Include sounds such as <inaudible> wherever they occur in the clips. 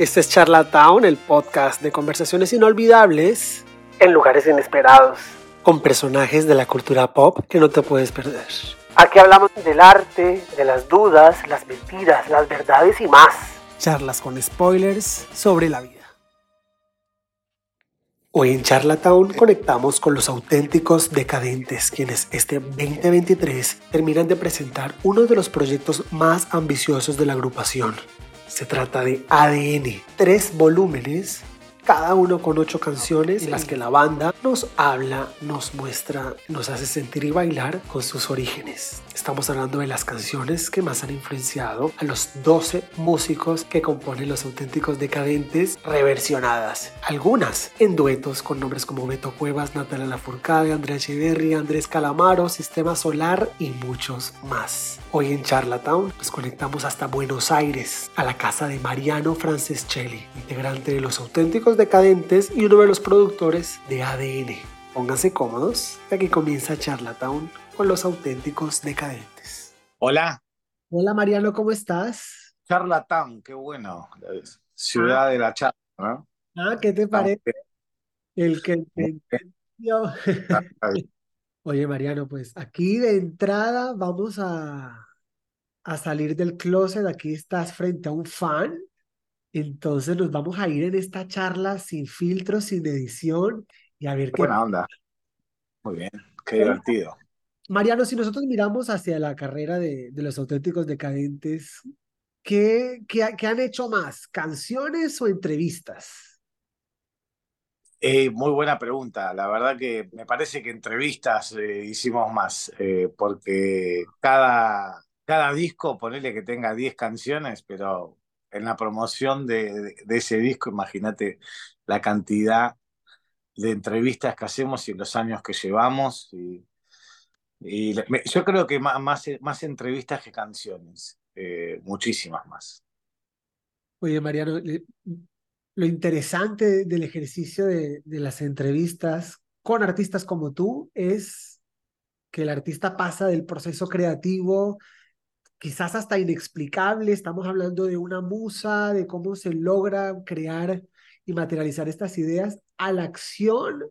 Este es Charlatown, el podcast de conversaciones inolvidables en lugares inesperados, con personajes de la cultura pop que no te puedes perder. Aquí hablamos del arte, de las dudas, las mentiras, las verdades y más. Charlas con spoilers sobre la vida. Hoy en Charlatown conectamos con los auténticos decadentes, quienes este 2023 terminan de presentar uno de los proyectos más ambiciosos de la agrupación, se trata de ADN, tres volúmenes cada uno con ocho canciones en las que la banda nos habla, nos muestra, nos hace sentir y bailar con sus orígenes. Estamos hablando de las canciones que más han influenciado a los 12 músicos que componen los auténticos decadentes reversionadas. Algunas en duetos con nombres como Beto Cuevas, Natalia Lafourcade, Andrea Echeverry, Andrés Calamaro, Sistema Solar y muchos más. Hoy en Charlatown nos conectamos hasta Buenos Aires, a la casa de Mariano Francescelli, integrante de los auténticos decadentes y uno de los productores de ADN. Pónganse cómodos, que comienza Charlatown con los auténticos decadentes. Hola. Hola Mariano, ¿cómo estás? Charlatown, qué bueno. Ciudad ah. de la charla, ¿no? Ah, ¿qué te parece? El que <laughs> Oye, Mariano, pues aquí de entrada vamos a, a salir del closet. Aquí estás frente a un fan entonces nos vamos a ir en esta charla sin filtros, sin edición y a ver qué. Buena onda. Muy bien, qué divertido. Mariano, si nosotros miramos hacia la carrera de, los auténticos decadentes, ¿qué, qué, han hecho más? ¿Canciones o entrevistas? Eh, muy buena pregunta. La verdad que me parece que entrevistas eh, hicimos más, eh, porque cada, cada disco, ponele que tenga 10 canciones, pero en la promoción de, ese disco, imagínate la cantidad de entrevistas que hacemos y los años que llevamos. Yo creo que más, más, entrevistas que canciones, eh, muchísimas más. Oye, Mariano, lo interesante del ejercicio de, de las entrevistas con artistas como tú es que el artista pasa del proceso creativo quizás hasta inexplicable. Estamos hablando de una musa, de cómo se logra crear y materializar estas ideas a la acción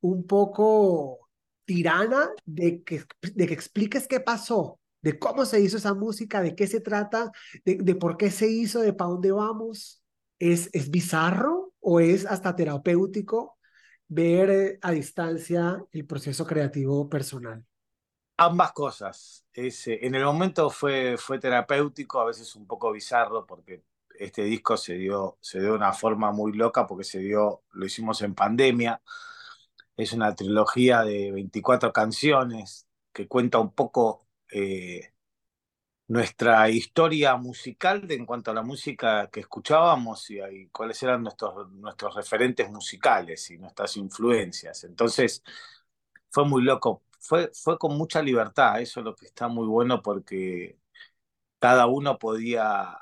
un poco tirana de que, de que expliques qué pasó, de cómo se hizo esa música, de qué se trata, de, por qué se hizo, de para dónde vamos. ¿Es, ¿Es bizarro o es hasta terapéutico ver eh, a distancia el proceso creativo personal? Ambas cosas. en el momento fue, fue terapéutico, a veces un poco bizarro, porque este disco se dio, se dio de una forma muy loca, porque se dio, lo hicimos en pandemia. Es una trilogía de 24 canciones que cuenta un poco eh, nuestra historia musical de, en cuanto a la música que escuchábamos y, cuáles eran nuestros, nuestros referentes musicales y nuestras influencias. Entonces, fue muy loco fue, fue con mucha libertad, eso es lo que está muy bueno porque cada uno podía,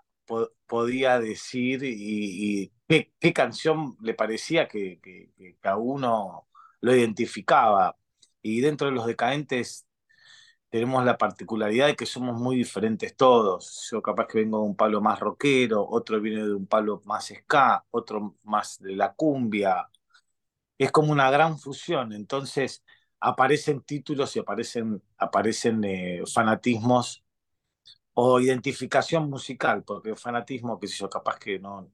podía decir y, qué, canción le parecía que, que, cada uno lo identificaba. Y dentro de los decadentes tenemos la particularidad de que somos muy diferentes todos. Yo capaz que vengo de un palo más rockero, otro viene de un palo más ska, otro más de la cumbia. Es como una gran fusión. Entonces, aparecen títulos y aparecen, aparecen eh, fanatismos o identificación musical, porque fanatismo, que sé yo, capaz que no,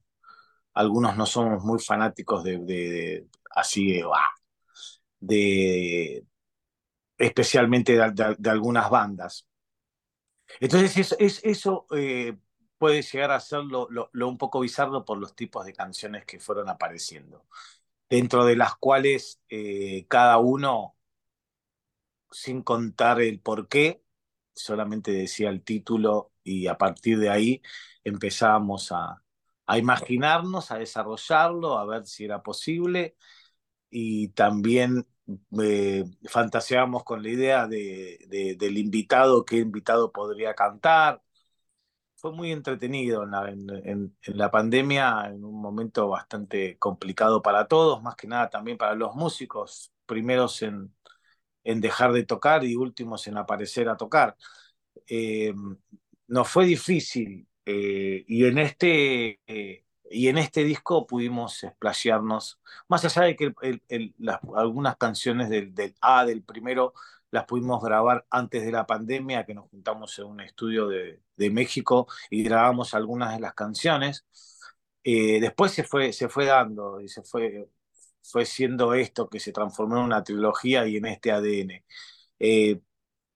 algunos no somos muy fanáticos de, de, así de, especialmente de, algunas bandas. Entonces eso, es, eso eh, puede llegar a ser lo, un poco bizarro por los tipos de canciones que fueron apareciendo, dentro de las cuales eh, cada uno sin contar el por qué, solamente decía el título y a partir de ahí empezábamos a, imaginarnos, a desarrollarlo, a ver si era posible y también eh, fantaseábamos con la idea de, del invitado, qué invitado podría cantar. Fue muy entretenido en en la pandemia, en un momento bastante complicado para todos, más que nada también para los músicos, primeros en, en dejar de tocar y últimos en aparecer a tocar. Eh, nos fue difícil eh, y en este, eh, y en este disco pudimos explayarnos, más allá de que algunas canciones del, del, A, del primero, las pudimos grabar antes de la pandemia, que nos juntamos en un estudio de, de México y grabamos algunas de las canciones. Eh, después se fue, se fue dando y se fue, fue siendo esto que se transformó en una trilogía y en este ADN. Eh,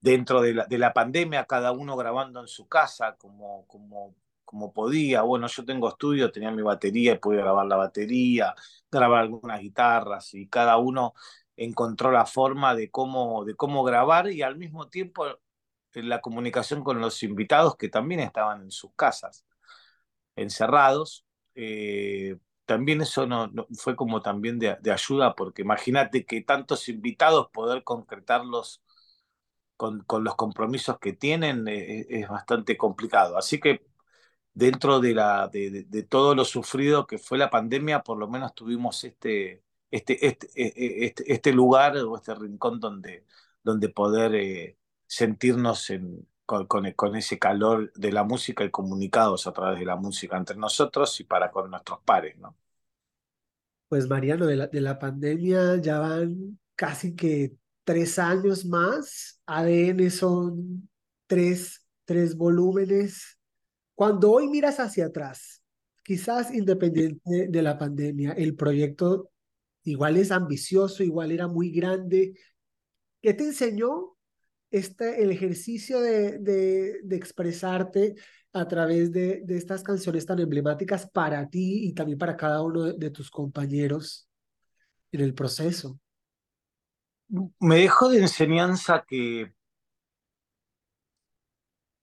dentro de la, de la, pandemia, cada uno grabando en su casa como, como como podía. Bueno, yo tengo estudio, tenía mi batería y pude grabar la batería, grabar algunas guitarras y cada uno encontró la forma de cómo, de cómo grabar y al mismo tiempo la comunicación con los invitados que también estaban en sus casas, encerrados. Eh, también eso no, fue como también de, ayuda, porque imagínate que tantos invitados, poder concretarlos con, con los compromisos que tienen eh, es bastante complicado. Así que dentro de, la, de, de, todo lo sufrido que fue la pandemia, por lo menos tuvimos este, este, este, e, e, este, este lugar o este rincón donde, donde poder eh, sentirnos en, con, con, ese calor de la música y comunicados a través de la música entre nosotros y para con nuestros pares, ¿no? Pues Mariano, de la, de la pandemia ya van casi que tres años más. ADN son tres, tres volúmenes cuando hoy miras hacia atrás, quizás independiente de la pandemia, el proyecto igual es ambicioso, igual era muy grande. ¿Qué te enseñó este, el ejercicio de, de, expresarte a través de, de, estas canciones tan emblemáticas para ti y también para cada uno de tus compañeros en el proceso? Me dejó de enseñanza que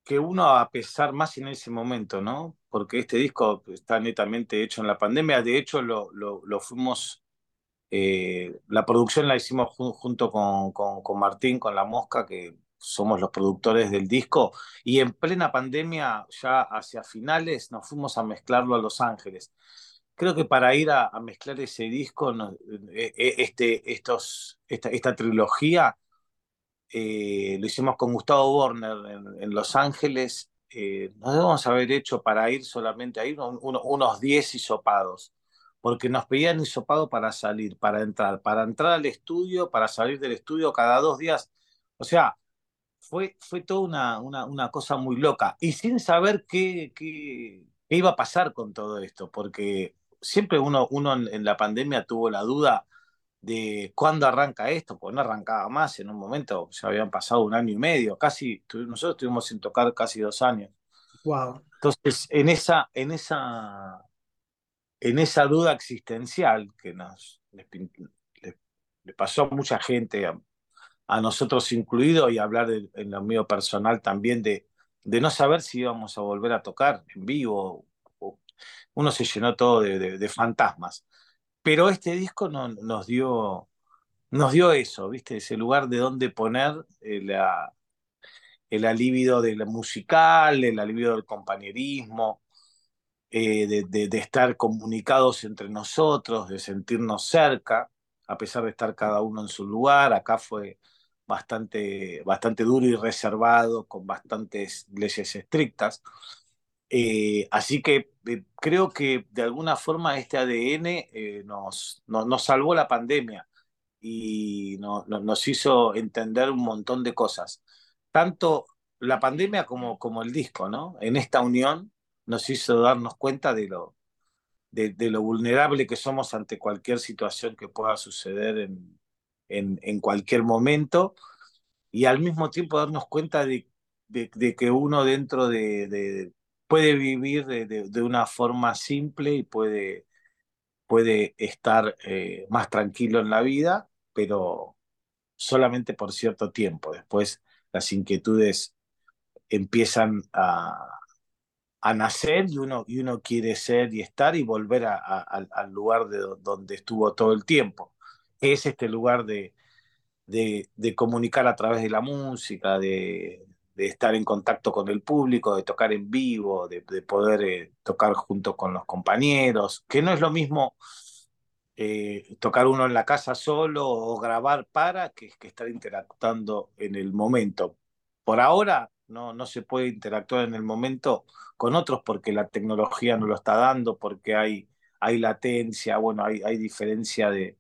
que uno a pesar más en ese momento, ¿no? Porque este disco está netamente hecho en la pandemia, de hecho lo, lo, fuimos, eh, la producción la hicimos junto con, con, Martín, con La Mosca, que somos los productores del disco, y en plena pandemia, ya hacia finales, nos fuimos a mezclarlo a Los Ángeles. Creo que para ir a, mezclar ese disco, eh, eh, este, estos, esta, esta trilogía, eh, lo hicimos con Gustavo Warner en, Los Ángeles. Eh, nos debemos haber hecho para ir solamente ahí unos 10 hisopados, porque nos pedían hisopado para salir, para entrar, para entrar al estudio, para salir del estudio cada dos días. O sea, fue, fue toda una, una, una cosa muy loca y sin saber qué, qué, iba a pasar con todo esto, porque siempre uno, uno en la pandemia tuvo la duda de cuándo arranca esto, porque no arrancaba más, en un momento ya habían pasado un año y medio, casi, nosotros estuvimos sin tocar casi dos años. Wow. Entonces, en esa, en esa, en esa duda existencial que nos le, pasó a mucha gente, a, nosotros incluido, y hablar en lo mío personal también de, de no saber si íbamos a volver a tocar en vivo, uno se llenó todo de, de fantasmas. Pero este disco no, nos, dio, nos dio eso, ¿viste? Ese lugar de donde poner el, eh, el alivio del musical, el alivio del compañerismo, eh, de, de, estar comunicados entre nosotros, de sentirnos cerca, a pesar de estar cada uno en su lugar. Acá fue bastante, bastante duro y reservado, con bastantes leyes estrictas. Eh, así que eh, creo que de alguna forma este ADN eh, nos, nos, salvó la pandemia y nos hizo entender un montón de cosas. Tanto la pandemia como, como el disco, ¿no? En esta unión nos hizo darnos cuenta de lo, de, lo vulnerable que somos ante cualquier situación que pueda suceder en, en, en cualquier momento y al mismo tiempo darnos cuenta de, de que uno dentro de, puede vivir de, una forma simple y puede, puede estar eh, más tranquilo en la vida, pero solamente por cierto tiempo. Después las inquietudes empiezan a, a nacer y uno, y uno quiere ser y estar y volver al lugar de donde estuvo todo el tiempo, es este lugar de, de, de comunicar a través de la música, de, de estar en contacto con el público, de tocar en vivo, de, poder eh, tocar junto con los compañeros, que no es lo mismo eh, tocar uno en la casa solo o grabar para que, que estar interactuando en el momento. Por ahora no, no se puede interactuar en el momento con otros porque la tecnología no lo está dando, porque hay, hay latencia, bueno, hay, hay diferencia de,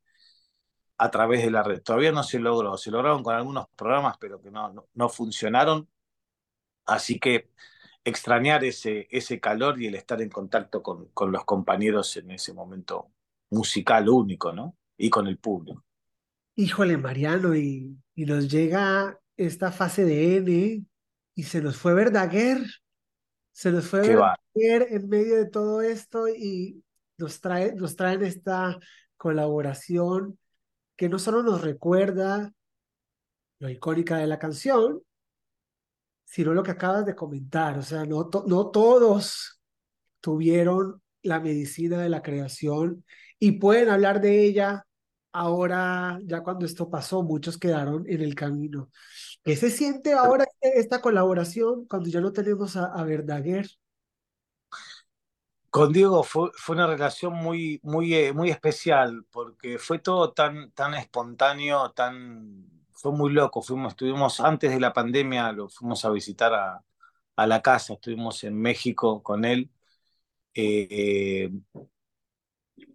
a través de la red. Todavía no se logró, se lograron con algunos programas, pero que no, no, funcionaron. Así que extrañar ese, ese calor y el estar en contacto con, con los compañeros en ese momento musical único, ¿no? Y con el público. Híjole, Mariano, y, y nos llega esta fase de N y se nos fue Verdaguer. Se nos fue Verdaguer en medio de todo esto y nos, trae, nos traen esta colaboración que no solo nos recuerda lo icónica de la canción, sino lo que acabas de comentar. O sea, no, no todos tuvieron la medicina de la creación y pueden hablar de ella ahora, ya cuando esto pasó, muchos quedaron en el camino. ¿Qué se siente ahora esta colaboración cuando ya no tenemos a, a Verdaguer? Con Diego fue, fue una relación muy, muy, eh, muy especial porque fue todo tan, tan espontáneo, tan, fue muy loco. Estuvimos antes de la pandemia, lo fuimos a visitar a, la casa, estuvimos en México con él. Eh,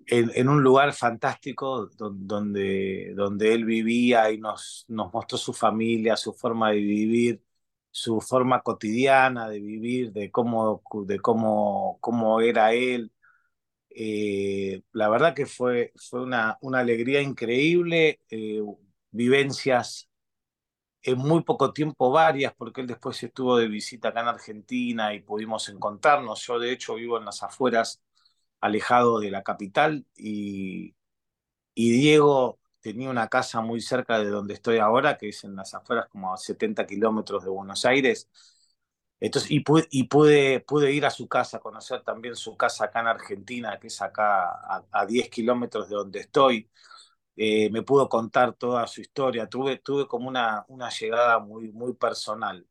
en, un lugar fantástico donde, él vivía y nos, mostró su familia, su forma de vivir, su forma cotidiana de vivir, de cómo, era él. Eh, la verdad que fue, una alegría increíble, eh, vivencias en muy poco tiempo varias, porque él después estuvo de visita acá en Argentina y pudimos encontrarnos. Yo de hecho vivo en las afueras, alejado de la capital, y, y Diego tenía una casa muy cerca de donde estoy ahora, que es en las afueras, como a 70 kilómetros de Buenos Aires. Entonces, y, pude, y pude, pude ir a su casa, conocer también su casa acá en Argentina, que es acá a, 10 kilómetros de donde estoy. Eh, me pudo contar toda su historia. Tuve, tuve como una, una llegada muy, muy personal.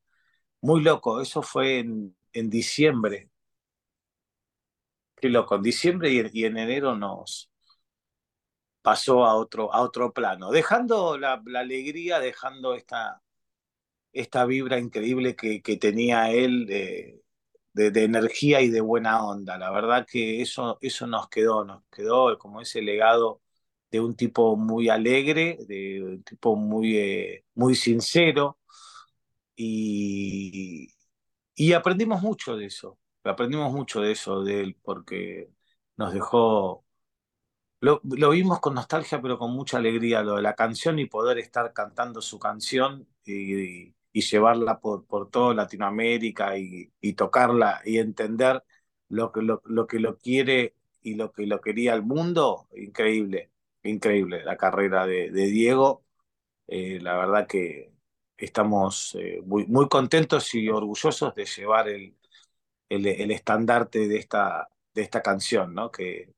Muy loco. Eso fue en, en diciembre. Qué loco. En diciembre y, y en enero nos, pasó a otro, a otro plano, dejando la, alegría, dejando esta, esta vibra increíble que, que tenía él de, de, energía y de buena onda. La verdad que eso, eso nos quedó, nos quedó como ese legado de un tipo muy alegre, de un tipo muy, eh, muy sincero y, y aprendimos mucho de eso, aprendimos mucho de eso de él porque nos dejó lo, vimos con nostalgia, pero con mucha alegría, lo de la canción y poder estar cantando su canción y, llevarla por, por toda Latinoamérica y, tocarla y entender lo que lo, que lo quiere y lo que lo quería el mundo, increíble, increíble la carrera de, Diego. Eh, la verdad que estamos eh, muy, contentos y orgullosos de llevar el, el, estandarte de esta, de esta canción, ¿no? Que,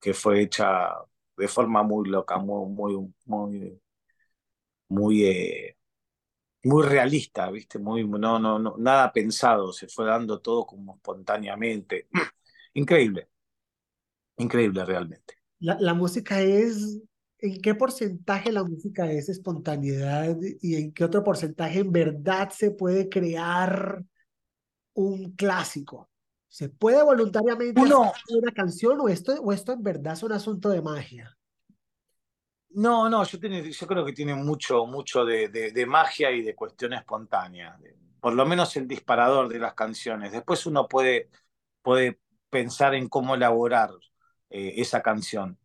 que fue hecha de forma muy loca, muy, muy, muy, muy, eh, realista, ¿viste? Muy, no, no, no, nada pensado, se fue dando todo como espontáneamente. <clears throat> Increíble, increíble realmente. La, la música es, ¿en qué porcentaje la música es espontaneidad y en qué otro porcentaje en verdad se puede crear un clásico? ¿Se puede voluntariamente hacer una canción o esto, o esto en verdad es un asunto de magia? No, no, yo, yo creo que tiene mucho, mucho de, magia y de cuestión espontánea. Por lo menos el disparador de las canciones. Después uno puede, puede pensar en cómo elaborar eh, esa canción.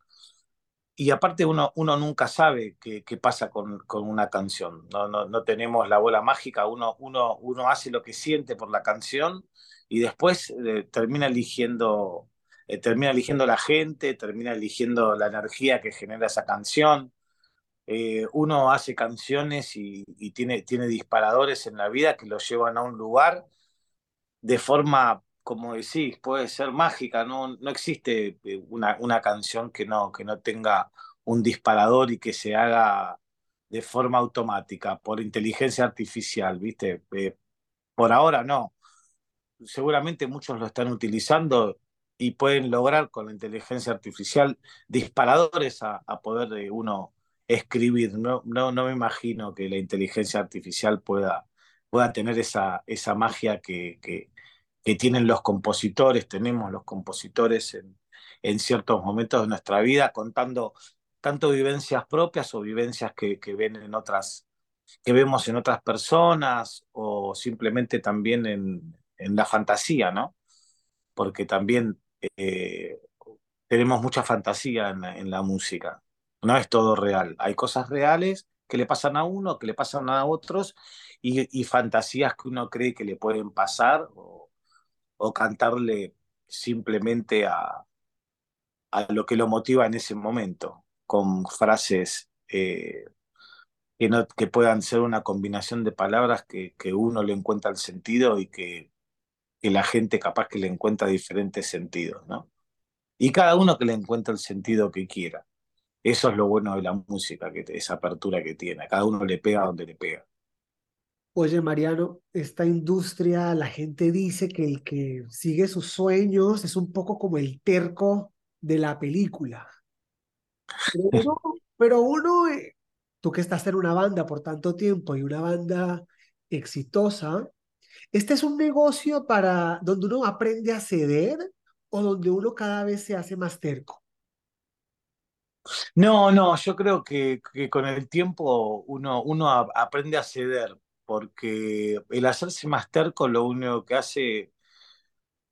Y aparte uno, uno nunca sabe qué, qué pasa con, con, una canción. No, no, no, tenemos la bola mágica, uno, uno, uno hace lo que siente por la canción y después eh, termina eligiendo eh, termina eligiendo la gente, termina eligiendo la energía que genera esa canción. Uno hace canciones y, tiene, tiene disparadores en la vida que lo llevan a un lugar de forma, como decís, puede ser mágica, no, no existe una, una canción que no, que no tenga un disparador y que se haga de forma automática, por inteligencia artificial, ¿viste? por ahora no seguramente muchos lo están utilizando y pueden lograr con la inteligencia artificial disparadores a, poder de uno escribir. No, no, no me imagino que la inteligencia artificial pueda, pueda tener esa, esa magia que, que tienen los compositores, tenemos los compositores en, en, ciertos momentos de nuestra vida, contando tanto vivencias propias o vivencias que, que ven en otras, que vemos en otras personas o simplemente también en, en la fantasía, ¿no? Porque también eh, tenemos mucha fantasía en en la, música. No es todo real. Hay cosas reales que le pasan a uno, que le pasan a otros, y, fantasías que uno cree que le pueden pasar o cantarle simplemente a, a, lo que lo motiva en ese momento, con frases eh, que, no, que puedan ser una combinación de palabras que, que uno le encuentra el sentido y que, que, la gente capaz que le encuentra diferentes sentidos, ¿no? Y cada uno que le encuentra el sentido que quiera. Eso es lo bueno de la música, que esa apertura que tiene. Cada uno le pega donde le pega. Oye, Mariano, esta industria, la gente dice que el que sigue sus sueños es un poco como el terco de la película. Pero <laughs> uno, pero uno eh, tú que estás en una banda por tanto tiempo y una banda exitosa, ¿este es un negocio para donde uno aprende a ceder o donde uno cada vez se hace más terco? No, no, yo creo que, que con el tiempo uno, uno aprende a ceder, porque el hacerse más terco lo único que hace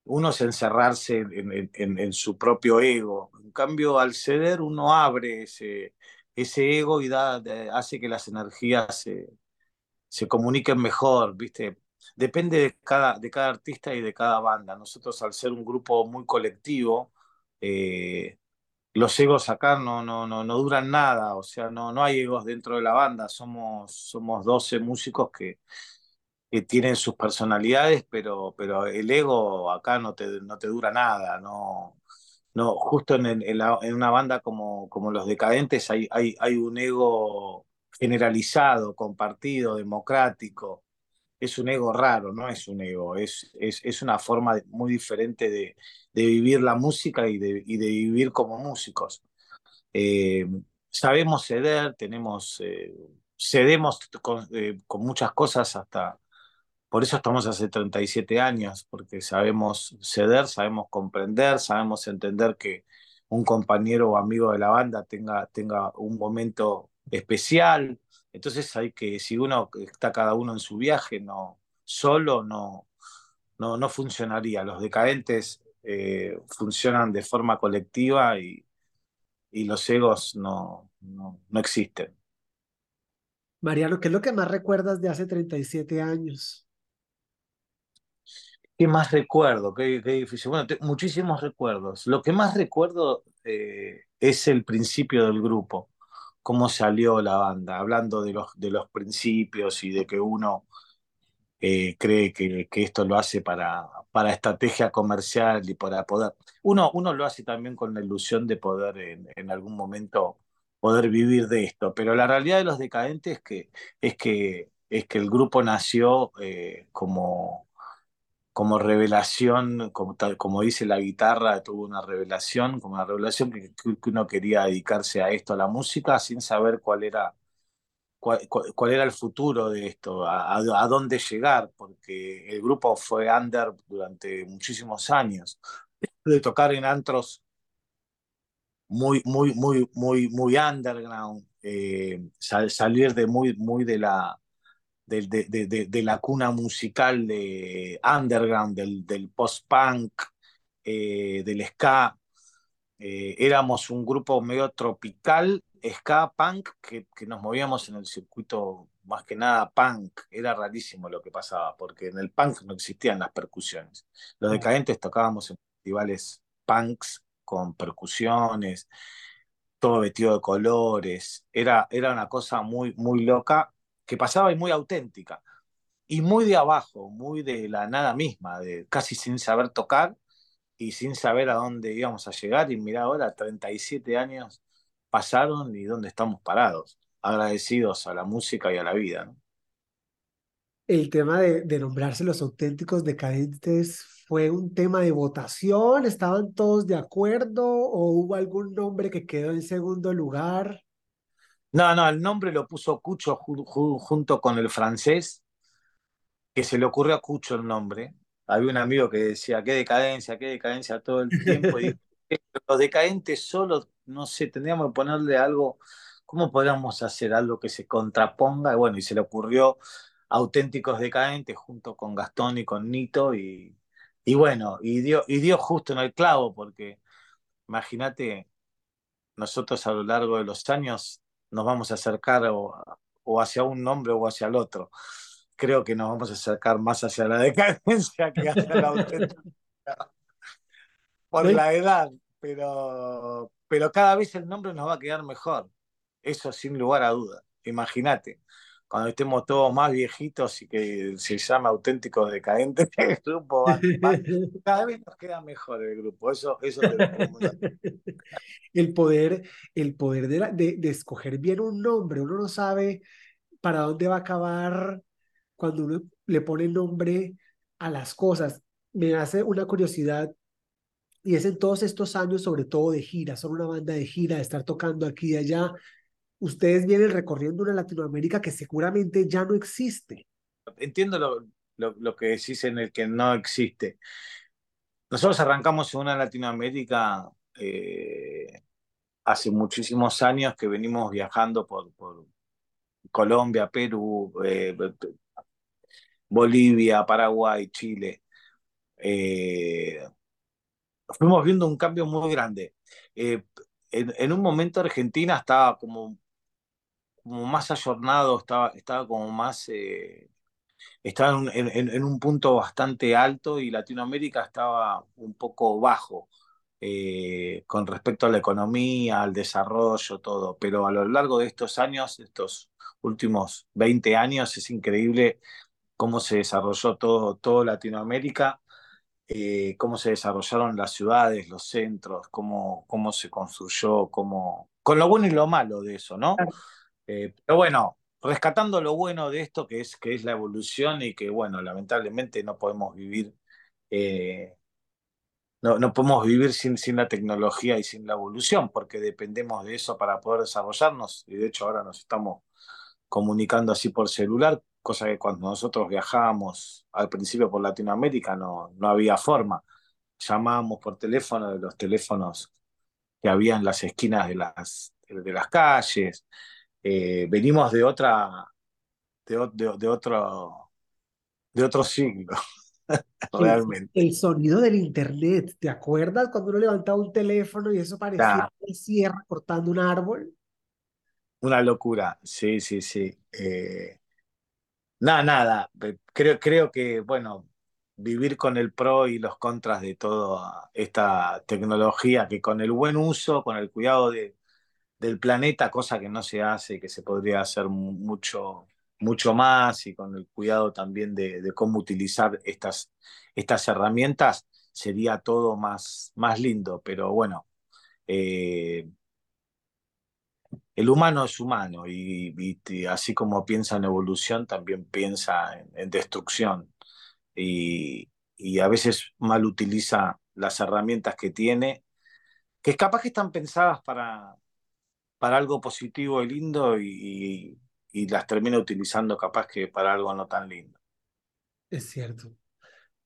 uno es encerrarse en, en, su propio ego. En cambio, al ceder uno abre ese, ese ego y da, hace que las energías se, se comuniquen mejor, ¿viste? Depende de cada, de cada artista y de cada banda. Nosotros al ser un grupo muy colectivo, eh, los egos acá no, no, no, no duran nada, o sea, no, no hay egos dentro de la banda, somos, somos 12 músicos que, que tienen sus personalidades, pero, pero el ego acá no te, no te dura nada, no, no justo en, en, la, una banda como, como Los Decadentes hay, hay, hay un ego generalizado, compartido, democrático, es un ego raro, no es un ego, es, es, es una forma muy diferente de, de, vivir la música y de, y de vivir como músicos. Eh, sabemos ceder, tenemos, eh, cedemos con, eh, con, muchas cosas hasta, por eso estamos hace 37 años, porque sabemos ceder, sabemos comprender, sabemos entender que un compañero o amigo de la banda tenga, tenga un momento especial, entonces hay que, si uno está cada uno en su viaje, no, solo no, no, no funcionaría. Los decadentes eh, funcionan de forma colectiva y, y los egos no, no, no, existen. Mariano, ¿qué es lo que más recuerdas de hace 37 años? ¿Qué más recuerdo? Qué, qué difícil. Bueno, muchísimos recuerdos. Lo que más recuerdo eh, es el principio del grupo cómo salió la banda, hablando de los, de los principios y de que uno eh, cree que, que, esto lo hace para, para estrategia comercial y para poder... Uno, uno lo hace también con la ilusión de poder en, algún momento poder vivir de esto, pero la realidad de los decadentes es que, es que, es que el grupo nació eh, como como revelación, como, como dice la guitarra, tuvo una revelación, como una revelación que, que uno quería dedicarse a esto, a la música, sin saber cuál era, cuál, cuál era el futuro de esto, a, a, dónde llegar, porque el grupo fue under durante muchísimos años, de tocar en antros muy, muy, muy, muy, muy underground, eh, sal, salir de muy, muy de la de, de, de, de, la cuna musical de underground, del, del post-punk, eh, del ska. Eh, éramos un grupo medio tropical, ska, punk, que, que, nos movíamos en el circuito más que nada punk. Era rarísimo lo que pasaba, porque en el punk no existían las percusiones. Los decadentes tocábamos en festivales punks con percusiones, todo vestido de colores. Era, era una cosa muy, muy loca que pasaba y muy auténtica. Y muy de abajo, muy de la nada misma, de casi sin saber tocar y sin saber a dónde íbamos a llegar. Y mira, ahora 37 años pasaron y dónde estamos parados, agradecidos a la música y a la vida. El tema de, de nombrarse los auténticos decadentes fue un tema de votación, ¿estaban todos de acuerdo o hubo algún nombre que quedó en segundo lugar? No, no, el nombre lo puso Cucho ju ju junto con el francés. que se le ocurrió a Cucho el nombre. Había un amigo que decía, qué decadencia, qué decadencia todo el tiempo. Y <laughs> los decadentes solo, no sé, tendríamos que ponerle algo, ¿cómo podríamos hacer algo que se contraponga? Y bueno, y se le ocurrió auténticos decadentes junto con Gastón y con Nito y, y bueno, y dio, y dio justo en el clavo porque imagínate, nosotros a lo largo de los años nos vamos a acercar o, o hacia un nombre o hacia el otro creo que nos vamos a acercar más hacia la <laughs> decadencia que hacia la auténtica. Por la edad, pero, pero cada vez el nombre nos va a quedar mejor. Eso sin lugar a duda. Imagínate, cuando estemos todos más viejitos y que se llama auténticos decadentes, <laughs> el grupo va, cada vez nos queda mejor el grupo. Eso, eso <laughs> El poder, el poder de, de, de escoger bien un nombre, uno no sabe para dónde va a acabar cuando uno le pone nombre a las cosas. Me hace una curiosidad y es en todos estos años, sobre todo de gira, son una banda de gira, de estar tocando aquí y allá. Ustedes vienen recorriendo una Latinoamérica que seguramente ya no existe. Entiendo lo, lo, lo que decís en el que no existe. Nosotros arrancamos en una Latinoamérica eh, hace muchísimos años que venimos viajando por, Colombia, Perú, eh, Bolivia, Paraguay, Chile. Eh, fuimos viendo un cambio muy grande. Eh, en, un momento Argentina estaba como, como más ayornado, estaba, estaba como más... Eh, estaba en, en, un punto bastante alto y Latinoamérica estaba un poco bajo con respecto a la economía, al desarrollo, todo. Pero a lo largo de estos años, estos últimos 20 años, es increíble cómo se desarrolló todo, todo Latinoamérica, eh, cómo se desarrollaron las ciudades, los centros, cómo, cómo se construyó, cómo, con lo bueno y lo malo de eso, ¿no? Eh, pero bueno, rescatando lo bueno de esto, que es, que es la evolución y que, bueno, lamentablemente no podemos vivir, eh, no, no, podemos vivir sin, sin la tecnología y sin la evolución, porque dependemos de eso para poder desarrollarnos, y de hecho ahora nos estamos comunicando así por celular, cosa que cuando nosotros viajábamos al principio por Latinoamérica no, no había forma. Llamábamos por teléfono de los teléfonos que había en las esquinas de las, de las calles. Eh, venimos de otra, de, de, otro, de otro siglo. <laughs> Realmente. El, sonido del internet, ¿te acuerdas cuando uno levantaba un teléfono y eso parecía una sierra cortando un árbol? Una locura, sí, sí, sí. Eh, nada, nada. Creo, creo que, bueno, vivir con el pro y los contras de toda esta tecnología, que con el buen uso, con el cuidado de, del planeta, cosa que no se hace, que se podría hacer mucho, mucho más, y con el cuidado también de, cómo utilizar estas, estas herramientas, sería todo más, más lindo. Pero bueno, eh, el humano es humano y, así como piensa en evolución, también piensa en, destrucción y, a veces mal utiliza las herramientas que tiene, que es capaz que están pensadas para, para algo positivo y lindo y, y las termina utilizando capaz que para algo no tan lindo. Es cierto.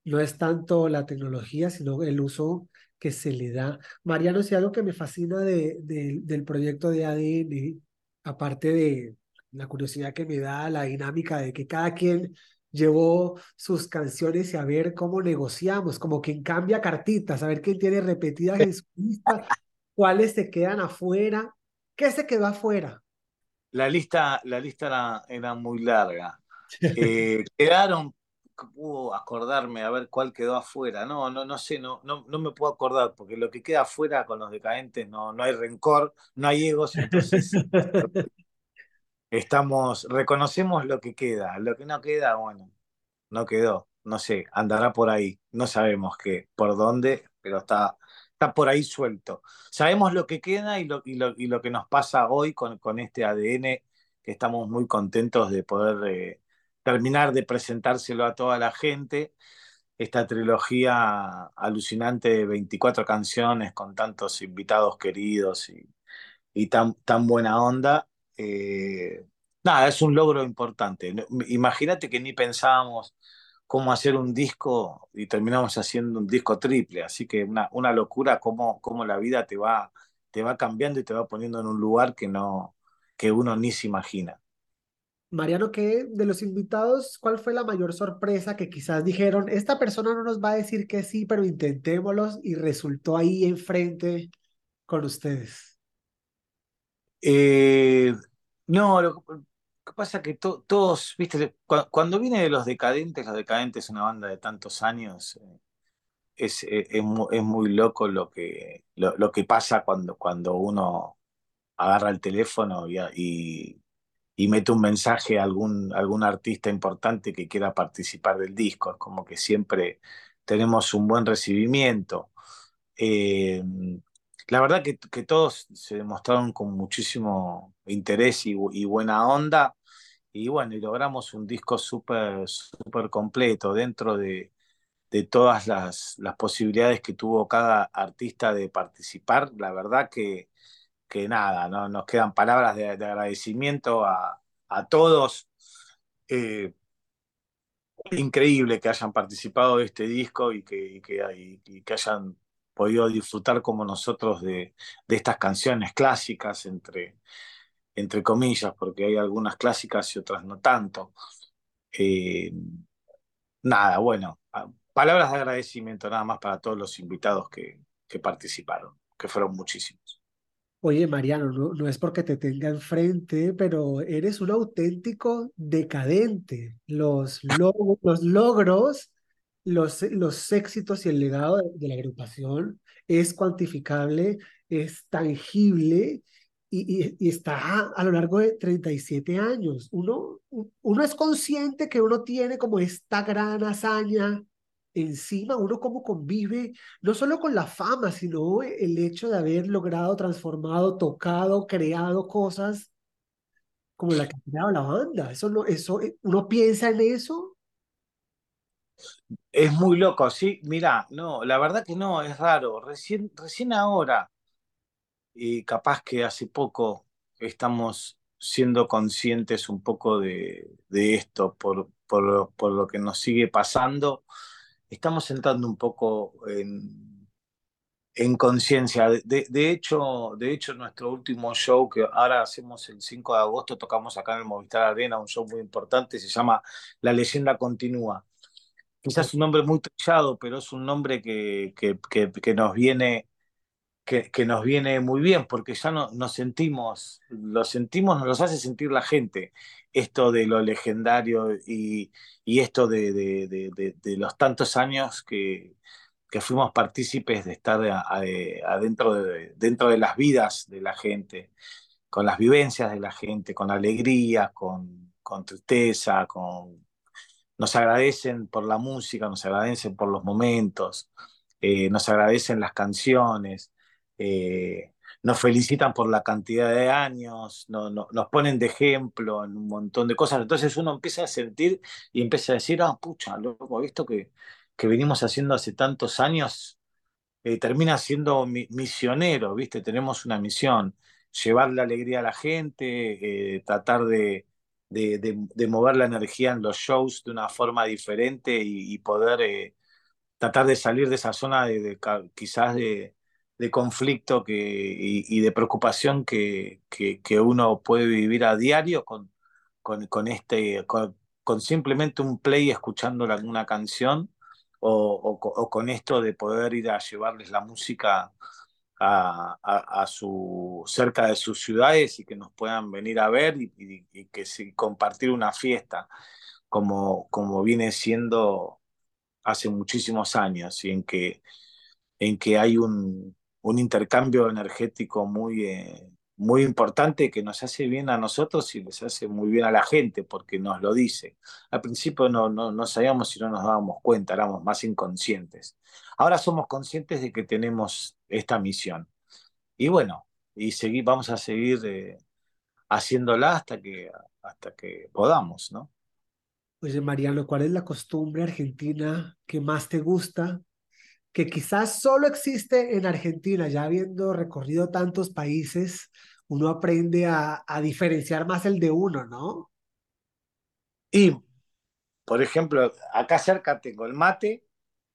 No es tanto la tecnología, sino el uso que se le da. Mariano, si algo que me fascina de, del proyecto de ADN, aparte de la curiosidad que me da, la dinámica de que cada quien llevó sus canciones y a ver cómo negociamos, como quien cambia cartitas, a ver quién tiene repetidas en su lista, cuáles se quedan afuera, qué se quedó afuera. La lista, la lista era, era muy larga. <laughs> Eh, quedaron puedo acordarme a ver cuál quedó afuera. No, no, no sé, no, no, no me puedo acordar, porque lo que queda afuera con los decadentes no, no hay rencor, no hay egos, entonces <laughs> estamos, reconocemos lo que queda, lo que no queda, bueno, no quedó, no sé, andará por ahí, no sabemos qué, por dónde, pero está, está por ahí suelto. Sabemos lo que queda y lo, y lo, y lo que nos pasa hoy con, con este ADN, que estamos muy contentos de poder... Eh, terminar de presentárselo a toda la gente. Esta trilogía alucinante de 24 canciones con tantos invitados queridos y, y tan, tan buena onda. Eh, Nada, es un logro importante. Imagínate que ni pensábamos cómo hacer un disco y terminamos haciendo un disco triple, así que una, una locura cómo, cómo la vida te va, te va cambiando y te va poniendo en un lugar que, no, que uno ni se imagina. Mariano, ¿qué de los invitados, cuál fue la mayor sorpresa que quizás dijeron, esta persona no nos va a decir que sí, pero intentémoslos y resultó ahí enfrente con ustedes? Eh, no, lo que pasa es que todos, viste, cuando viene de Los Decadentes, Los Decadentes es una banda de tantos años, eh, es, eh, es, muy, loco lo que, lo, que pasa cuando, cuando uno agarra el teléfono y, y, mete un mensaje a algún, algún artista importante que quiera participar del disco. Es como que siempre tenemos un buen recibimiento. Eh, la verdad que, que, todos se demostraron con muchísimo interés y buena onda. Y bueno, y logramos un disco súper súper completo dentro de, de todas las, las, posibilidades que tuvo cada artista de participar. La verdad que, que nada, ¿no? nos quedan palabras de, agradecimiento a, a todos. Eh, increíble que hayan participado de este disco y que, que hayan podido disfrutar como nosotros de, de estas canciones clásicas, entre, entre comillas, porque hay algunas clásicas y otras no tanto. Eh, nada, bueno, palabras de agradecimiento nada más para todos los invitados que, que participaron, que fueron muchísimos. Oye, Mariano, no, no es porque te tenga enfrente, pero eres un auténtico decadente. Los, los logros los, los éxitos y el legado de, la agrupación es cuantificable, es tangible y, y, está a lo largo de 37 años. Uno, uno es consciente que uno tiene como esta gran hazaña encima, uno como convive no solo con la fama, sino el hecho de haber logrado, transformado, tocado, creado cosas como la que ha creado la banda. Eso no, eso, eh, uno piensa en eso es muy loco, sí. Mira, no, la verdad que no, es raro. Recién, recién ahora, y capaz que hace poco, estamos siendo conscientes un poco de, esto, por, por, por, lo que nos sigue pasando. Estamos entrando un poco en, en conciencia. De, de, hecho, de hecho, nuestro último show, que ahora hacemos el 5 de agosto, tocamos acá en el Movistar Arena, un show muy importante, se llama La leyenda continúa quizás un nombre muy trillado, pero es un nombre que, que, que, nos viene que, nos viene muy bien, porque ya no, nos sentimos, lo sentimos, nos hace sentir la gente, esto de lo legendario y, y esto de, de, de, los tantos años que, que fuimos partícipes de estar adentro de, dentro de las vidas de la gente, con las vivencias de la gente, con alegría, con, con tristeza, con nos agradecen por la música, nos agradecen por los momentos, eh, nos agradecen las canciones, eh, nos felicitan por la cantidad de años, no, nos ponen de ejemplo en un montón de cosas. Entonces uno empieza a sentir y empieza a decir, ah, pucha, loco, visto que, que venimos haciendo hace tantos años, eh, termina siendo misionero, ¿viste? Tenemos una misión, llevar la alegría a la gente, tratar de de, mover la energía en los shows de una forma diferente y, poder eh, tratar de salir de esa zona de, quizás de, conflicto que, y, de preocupación que, que, uno puede vivir a diario con, con, este, con, simplemente un play escuchando alguna canción o, o, con esto de poder ir a llevarles la música a, a, su, cerca de sus ciudades y que nos puedan venir a ver y, que si, compartir una fiesta como, como viene siendo hace muchísimos años y en que, en que hay un, un intercambio energético muy, eh, muy importante que nos hace bien a nosotros y les hace muy bien a la gente porque nos lo dice. Al principio no, no, no sabíamos si no nos dábamos cuenta, éramos más inconscientes. Ahora somos conscientes de que tenemos esta misión. Y bueno, y seguir, vamos a seguir eh, haciéndola hasta que, hasta que podamos, ¿no? Oye, Mariano, ¿cuál es la costumbre argentina que más te gusta? Que quizás solo existe en Argentina, ya habiendo recorrido tantos países, uno aprende a, a diferenciar más el de uno, ¿no? Y, por ejemplo, acá cerca tengo el mate,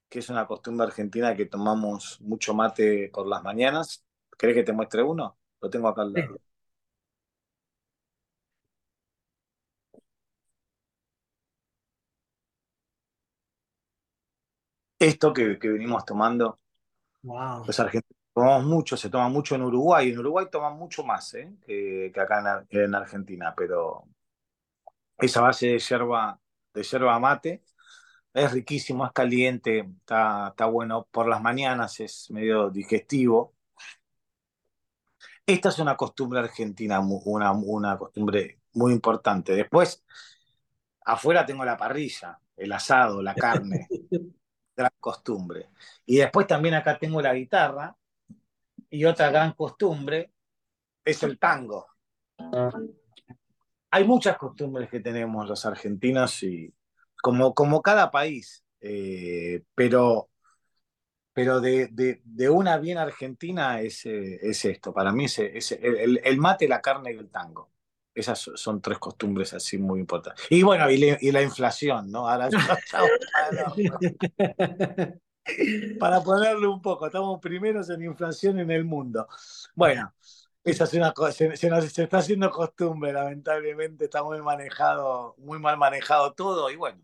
que es una costumbre argentina que tomamos mucho mate por las mañanas. ¿Querés que te muestre uno? Lo tengo acá al lado. Esto que, que venimos tomando, Wow. los argentinos tomamos mucho, se toma mucho en Uruguay. En Uruguay toman mucho más ¿eh? que, que acá en, en Argentina, pero esa base de yerba, de yerba mate es riquísimo, es caliente, está, está bueno por las mañanas, es medio digestivo. Esta es una costumbre argentina, una, una costumbre muy importante. Después, afuera tengo la parrilla, el asado, la carne, <laughs> gran costumbre. Y después también acá tengo la guitarra y otra gran costumbre es el tango. Hay muchas costumbres que tenemos los argentinos y como, como cada país, eh, pero, pero de, de- una bien argentina es, eh, es esto. Para mí es, el mate, la carne y el tango. Esas so- son tres costumbres así muy importantes. Y bueno, y, le- y la inflación, ¿no? Ahora <laughs> para, ponerle un poco, estamos primeros en inflación en el mundo. Bueno, esa es una cosa, se, se nos se está haciendo costumbre, lamentablemente está muy manejado, muy mal manejado todo, y bueno,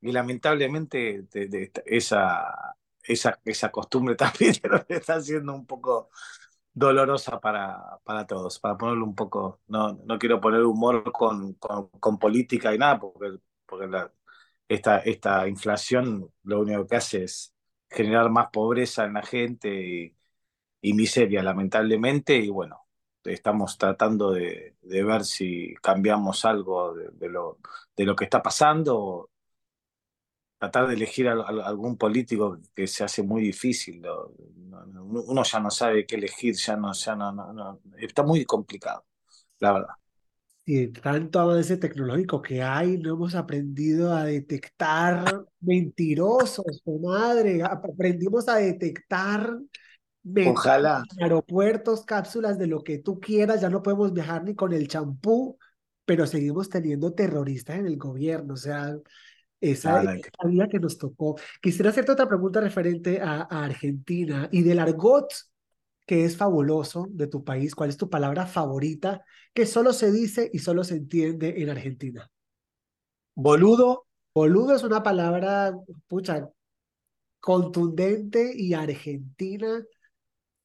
y lamentablemente de- de- esa, esa, esa costumbre <laughs> también se nos está haciendo un poco dolorosa para, para todos, para ponerle un poco, no, no quiero poner humor con, con, con política y nada, porque, porque la- esta, esta inflación lo único que hace es generar más pobreza en la gente y, y miseria, lamentablemente, y bueno, estamos tratando de, de ver si cambiamos algo de, de lo, de lo que está pasando, tratar de elegir a, a algún político que se hace muy difícil, lo- no- no- uno ya no sabe qué elegir, ya no, ya no, no, no, está muy complicado, la verdad. Y tanto avance tecnológico que hay, no hemos aprendido a detectar mentirosos, tu madre. Aprendimos a detectar Ojalá, aeropuertos, cápsulas de lo que tú quieras. Ya no podemos viajar ni con el champú, pero seguimos teniendo terroristas en el gobierno. O sea, esa es la vida que nos tocó. Quisiera hacerte otra pregunta referente a, a Argentina y del argot que es fabuloso de tu país. ¿Cuál es tu palabra favorita que solo se dice y solo se entiende en Argentina? boludo, Boludo es una palabra, pucha, contundente y argentina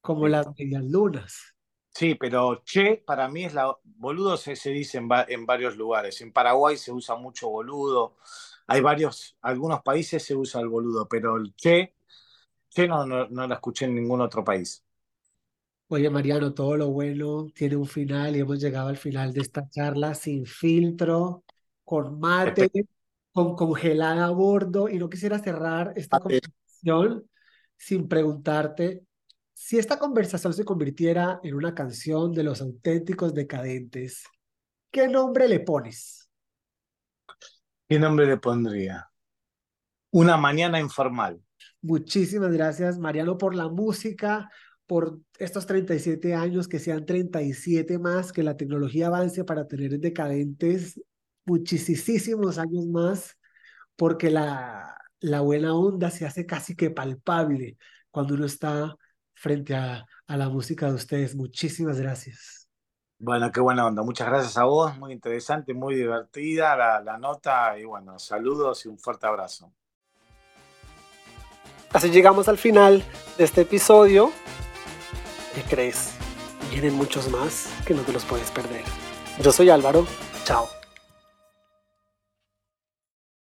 como las medias lunas. Sí, pero che, para mí es la. Boludo se, se dice en, va- en varios lugares. En Paraguay se usa mucho boludo. Hay varios, algunos países se usa el boludo, pero el che, che no, no, no la escuché en ningún otro país. Oye, Mariano, todo lo bueno tiene un final y hemos llegado al final de esta charla sin filtro, con mate, con congelada a bordo. Y no quisiera cerrar esta conversación sin preguntarte si esta conversación se convirtiera en una canción de los auténticos decadentes, ¿qué nombre le pones? ¿Qué nombre le pondría? Una mañana informal. Muchísimas gracias, Mariano, por la música, por estos 37 años, que sean 37 más, que la tecnología avance para tener decadentes muchísimos años más, porque la, la buena onda se hace casi que palpable cuando uno está frente a, a la música de ustedes. Muchísimas gracias. Bueno, qué buena onda. Muchas gracias a vos. Muy interesante, muy divertida la, nota. Y bueno, saludos y un fuerte abrazo. Así llegamos al final de este episodio. ¿Qué crees? Vienen muchos más que no te los puedes perder. Yo soy Álvaro. Chao.